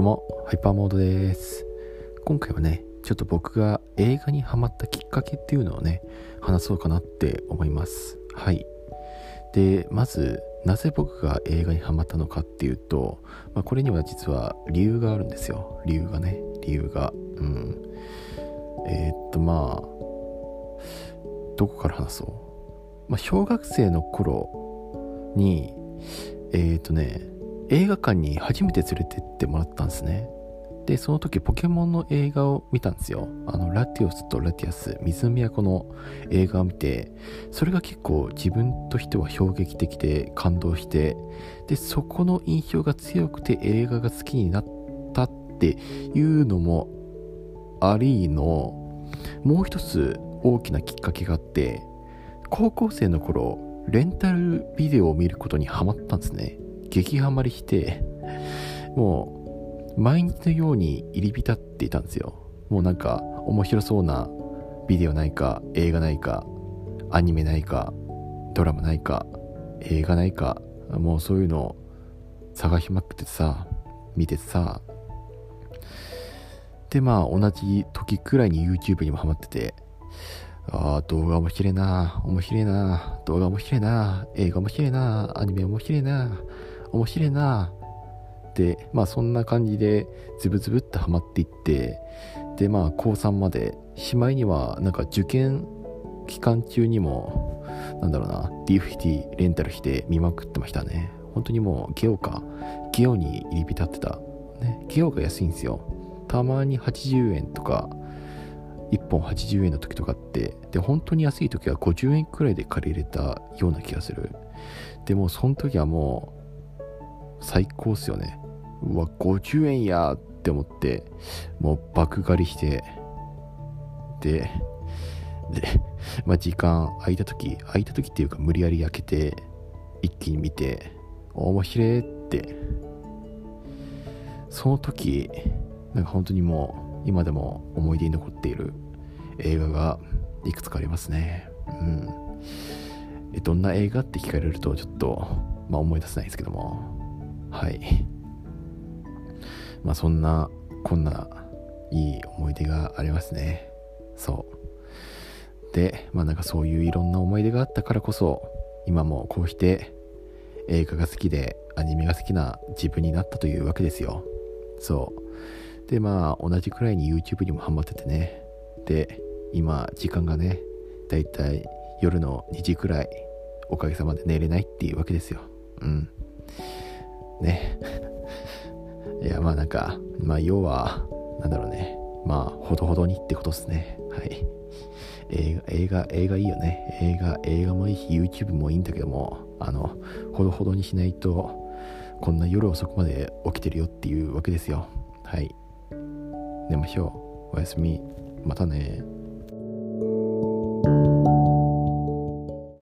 どうも、ハイパーモードです。今回はね、ちょっと僕が映画にハマったきっかけっていうのをね、話そうかなって思います。はい。で、まず、なぜ僕が映画にハマったのかっていうと、まあ、これには実は理由があるんですよ。理由がね、理由が。うん。えー、っと、まあ、どこから話そう？まあ、小学生の頃に、えー、っとね、映画館に初めて連れてってもらったんですね。で、その時ポケモンの映画を見たんですよ。あの、ラティオスとラティアス、水の都の映画を見て、それが結構自分としては衝撃的で感動して、で、そこの印象が強くて映画が好きになったっていうのもありの、もう一つ大きなきっかけがあって高校生の頃レンタルビデオを見ることにハマったんですね激ハマりしてもう毎日のように入り浸っていたんですよ。もうなんか面白そうなビデオないか映画ないかアニメないかドラマないか映画ないかもうそういうのを探しまくってさ見てさ。でまあ同じ時くらいに YouTube にもハマっててああ、動画面白いな、面白いな、動画面白いな、映画面白いな、アニメ面白いな、面白いな、で、まあそんな感じでズブズブってハマっていって、で、まあ高3まで、しまいにはなんか受験期間中にも、なんだろうな、DVD レンタルして見まくってましたね。本当にもうゲオか、ゲオに入り浸ってた。ね、ゲオが安いんですよ。たまに80円とか、1本80円の時とかってで本当に安い時は50円くらいで借りれたような気がするでもその時はもう最高っすよねうわ50円やって思ってもう爆狩りしてでで、まあ、時間空いた時空いた時っていうか無理やり開けて一気に見て面白いってその時なんか本当にもう今でも思い出に残っている映画がいくつかありますね。うん。どんな映画って聞かれるとちょっと、まあ、思い出せないですけども。はい。まあそんな、こんないい思い出がありますね。そう。で、まあなんかそういういろんな思い出があったからこそ、今もこうして映画が好きでアニメが好きな自分になったというわけですよ。そう。で、まあ、同じくらいに YouTube にもハマっててね。で、今、時間がね、だいたい夜の2時くらい、おかげさまで寝れないっていうわけですよ。うん。ね。いや、まあなんか、まあ要は、なんだろうね。まあ、ほどほどにってことですね。はい。映画、映画、映画いいよね。映画、映画もいいし、YouTube もいいんだけども、あの、ほどほどにしないと、こんな夜遅くまで起きてるよっていうわけですよ。はい。寝ましょう。おやすみ。またね